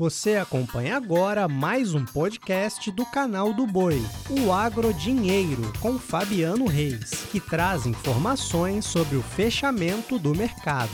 Você acompanha agora mais um podcast do canal do Boi, o Agro Dinheiro, com Fabiano Reis, que traz informações sobre o fechamento do mercado.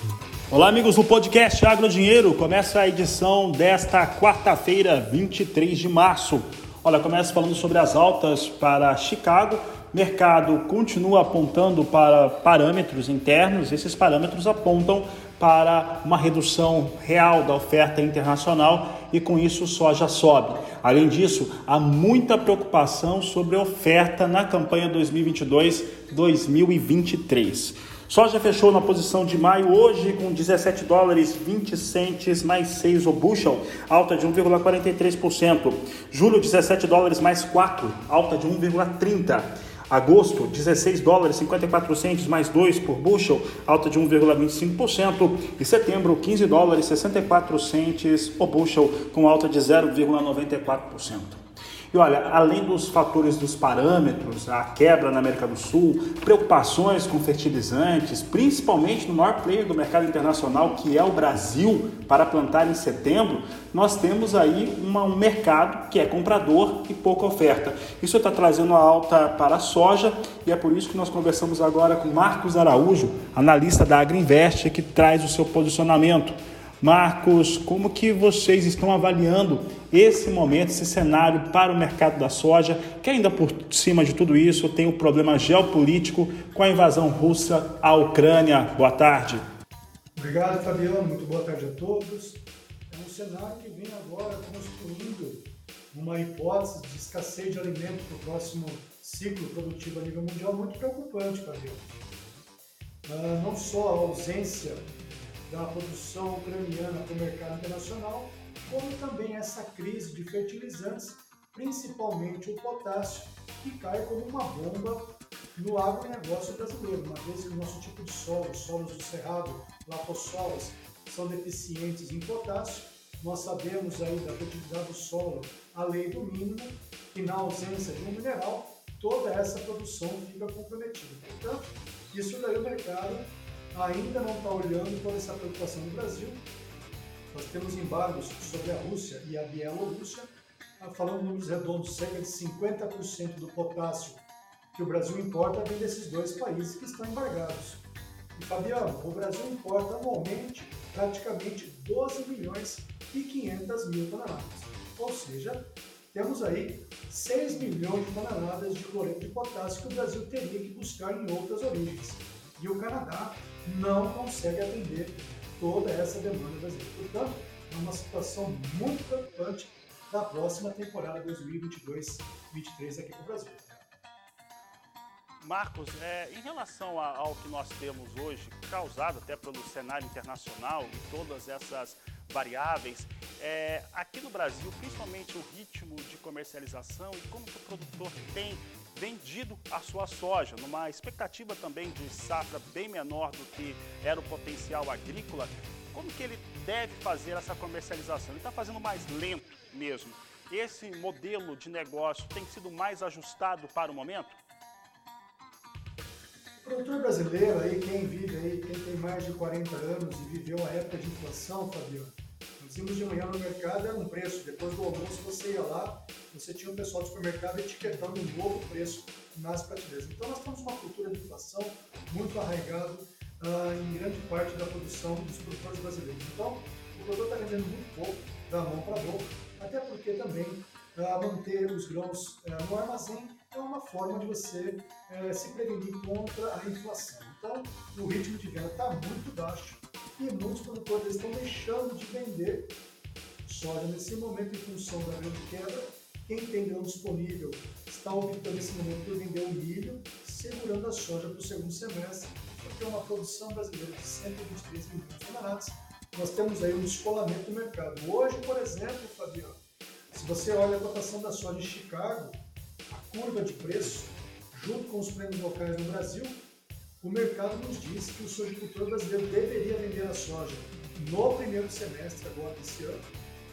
Olá, amigos do podcast Agro Dinheiro. Começa a edição desta quarta-feira, 23 de março. Olha, começa falando sobre as altas para Chicago. Mercado continua apontando para parâmetros internos. Esses parâmetros apontam para uma redução real da oferta internacional e com isso o soja sobe. Além disso, há muita preocupação sobre a oferta na campanha 2022-2023. Soja fechou na posição de maio hoje com 17 dólares 20 centes mais 6 o bushel, alta de 1,43%. Julho 17 dólares mais 4, alta de 1,30%. Agosto, 16 dólares 54 centos mais 2 por bushel, alta de 1,25%. E setembro, 15 dólares 64 centos por bushel, com alta de 0,94%. E olha, além dos fatores dos parâmetros, a quebra na América do Sul, preocupações com fertilizantes, principalmente no maior player do mercado internacional, que é o Brasil, para plantar em setembro, nós temos aí uma, um mercado que é comprador e pouca oferta. Isso está trazendo a alta para a soja e é por isso que nós conversamos agora com Marcos Araújo, analista da Agriinvest, que traz o seu posicionamento. Marcos, como que vocês estão avaliando esse momento, esse cenário para o mercado da soja, que ainda por cima de tudo isso tem o um problema geopolítico com a invasão russa à Ucrânia? Boa tarde. Obrigado, Fabiano. Muito boa tarde a todos. É um cenário que vem agora construindo uma hipótese de escassez de alimento para o próximo ciclo produtivo a nível mundial muito preocupante, Fabiano. Uh, não só a ausência da produção ucraniana para o mercado internacional, como também essa crise de fertilizantes, principalmente o potássio, que cai como uma bomba no agronegócio brasileiro, uma vez que o nosso tipo de solo, solos do cerrado, latossolas, são deficientes em potássio, nós sabemos aí da fertilidade do solo a lei do mínimo, e na ausência de um mineral, toda essa produção fica comprometida. Portanto, isso daí o mercado ainda não está olhando toda essa preocupação no Brasil. Nós temos embargos sobre a Rússia e a Bielorrússia, ah, falando números redondos, cerca de 50% do potássio que o Brasil importa vem desses dois países que estão embargados. E Fabiano, o Brasil importa anualmente praticamente 12 milhões e 500 mil toneladas. Ou seja, temos aí 6 milhões de toneladas de cloreto de potássio que o Brasil teria que buscar em outras origens. E o Canadá não consegue atender toda essa demanda brasileira. Portanto, é uma situação muito preocupante da próxima temporada 2022-23 aqui no Brasil. Marcos, é, em relação a, ao que nós temos hoje, causado até pelo cenário internacional e todas essas variáveis, é, aqui no Brasil, principalmente o ritmo de comercialização e como que o produtor tem vendido a sua soja, numa expectativa também de safra bem menor do que era o potencial agrícola, como que ele deve fazer essa comercialização? Ele está fazendo mais lento mesmo. Esse modelo de negócio tem sido mais ajustado para o momento? O produtor brasileiro, aí, quem vive aí, quem tem mais de 40 anos e viveu a época de inflação, Fabiano, nós íamos de manhã no mercado, era um preço. Depois do almoço, você ia lá, você tinha um pessoal do supermercado etiquetando um novo preço nas prateleiras. Então, nós temos uma cultura de inflação muito arraigada uh, em grande parte da produção dos produtores brasileiros. Então, o produtor está vendendo muito pouco, da mão para a boca, até porque também uh, manter os grãos uh, no armazém é uma forma de você se prevenir contra a inflação. Então, o ritmo de venda está muito baixo e muitos produtores estão deixando de vender soja nesse momento em função da grande queda. Quem tem grão disponível está optando nesse momento por vender o milho, segurando a soja para o segundo semestre, porque é uma produção brasileira de 123 milhões de toneladas. Nós temos aí um descolamento do mercado. Hoje, por exemplo, Fabiano, se você olha a cotação da soja em Chicago, a curva de preço, junto com os prêmios locais no Brasil, o mercado nos diz que o sojicultor brasileiro deveria vender a soja no primeiro semestre agora desse ano,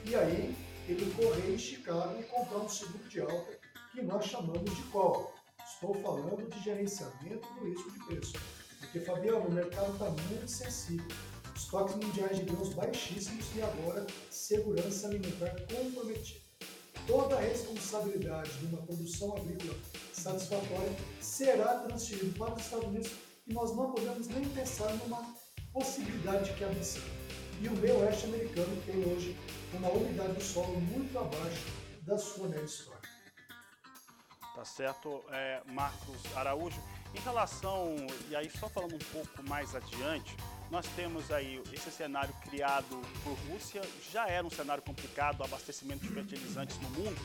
e aí ele correr em Chicago e comprar um seguro de alta que nós chamamos de qual? Estou falando de gerenciamento do risco de preço. Porque, Fabiano, o mercado está muito sensível. estoques mundiais de grãos baixíssimos e agora segurança alimentar comprometida. Toda a responsabilidade de uma produção agrícola satisfatória será transferida para os Estados Unidos e nós não podemos nem pensar numa possibilidade de que avançar. E o meio oeste americano tem hoje uma umidade do solo muito abaixo da sua média histórica. Tá certo, é, Marcos Araújo. Em relação, e aí só falando um pouco mais adiante, nós temos aí esse cenário criado por Rússia, já era um cenário complicado, o abastecimento de fertilizantes no mundo,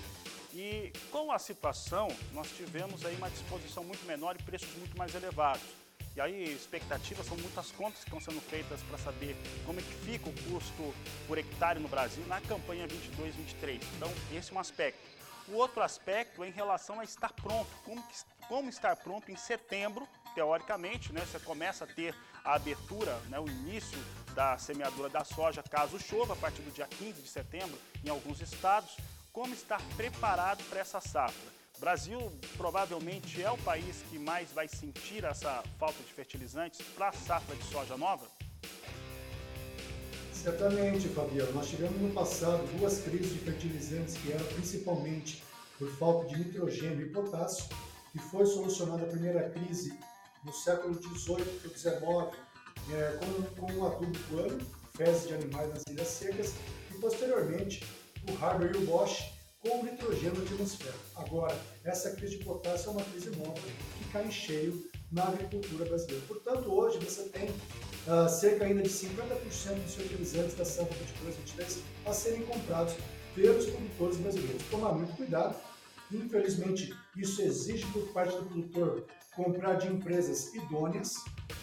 e com a situação, nós tivemos aí uma disposição muito menor e preços muito mais elevados. E aí, expectativas, são muitas contas que estão sendo feitas para saber como é que fica o custo por hectare no Brasil na campanha 22-23. Então, esse é um aspecto. O outro aspecto é em relação a estar pronto. Como, como estar pronto em setembro, teoricamente, né, você começa a ter a abertura, né, o início da semeadura da soja, caso chova, a partir do dia 15 de setembro, em alguns estados. Como estar preparado para essa safra? Brasil provavelmente é o país que mais vai sentir essa falta de fertilizantes para a safra de soja nova? Certamente, Fabiano. Nós tivemos no passado duas crises de fertilizantes que eram principalmente por falta de nitrogênio e potássio, que foi solucionada a primeira crise no século XVIII para XIX, é, com, com o adubo plano, fezes de animais nas ilhas secas, e posteriormente o Haber e o Bosch com o nitrogênio na atmosfera. Agora, essa crise de potássio é uma crise nova que cai em cheio na agricultura brasileira. Portanto, hoje você tem uh, cerca ainda de 50% dos fertilizantes da safra 22-23 a serem comprados pelos produtores brasileiros. Tomar muito cuidado. Infelizmente, isso exige por parte do produtor comprar de empresas idôneas,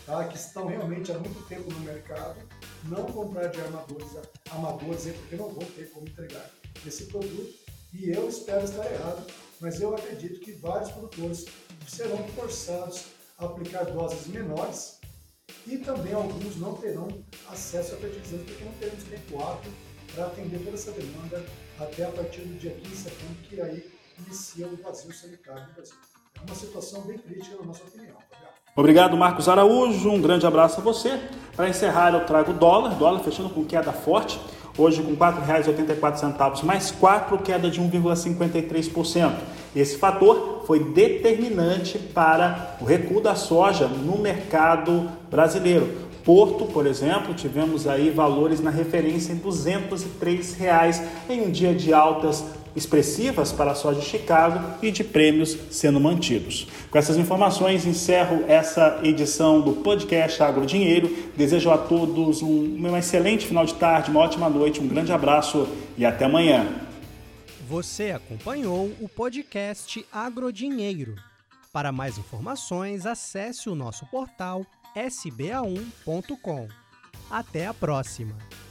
tá? que estão realmente há muito tempo no mercado, não comprar de armadores amadores, porque não vão ter como entregar esse produto. E eu espero estar errado, mas eu acredito que vários produtores serão forçados a aplicar doses menores e também alguns não terão acesso a fertilizantes porque não teremos tempo hábil para atender toda essa demanda até a partir do dia 15 de setembro, que aí inicia o vazio sanitário no Brasil. É uma situação bem crítica, na nossa opinião. Tá Obrigado, Marcos Araújo. Um grande abraço a você. Para encerrar, eu trago o dólar, dólar fechando com queda forte. Hoje com R$ 4,84 mais 4, queda de 1,53%. Esse fator foi determinante para o recuo da soja no mercado brasileiro. Porto, por exemplo, tivemos aí valores na referência em 203 reais em um dia de altas expressivas para a soja de Chicago e de prêmios sendo mantidos. Com essas informações, encerro essa edição do podcast Agro Dinheiro. Desejo a todos um, um excelente final de tarde, uma ótima noite, um grande abraço e até amanhã. Você acompanhou o podcast Agrodinheiro. Para mais informações, acesse o nosso portal sba1.com. Até a próxima!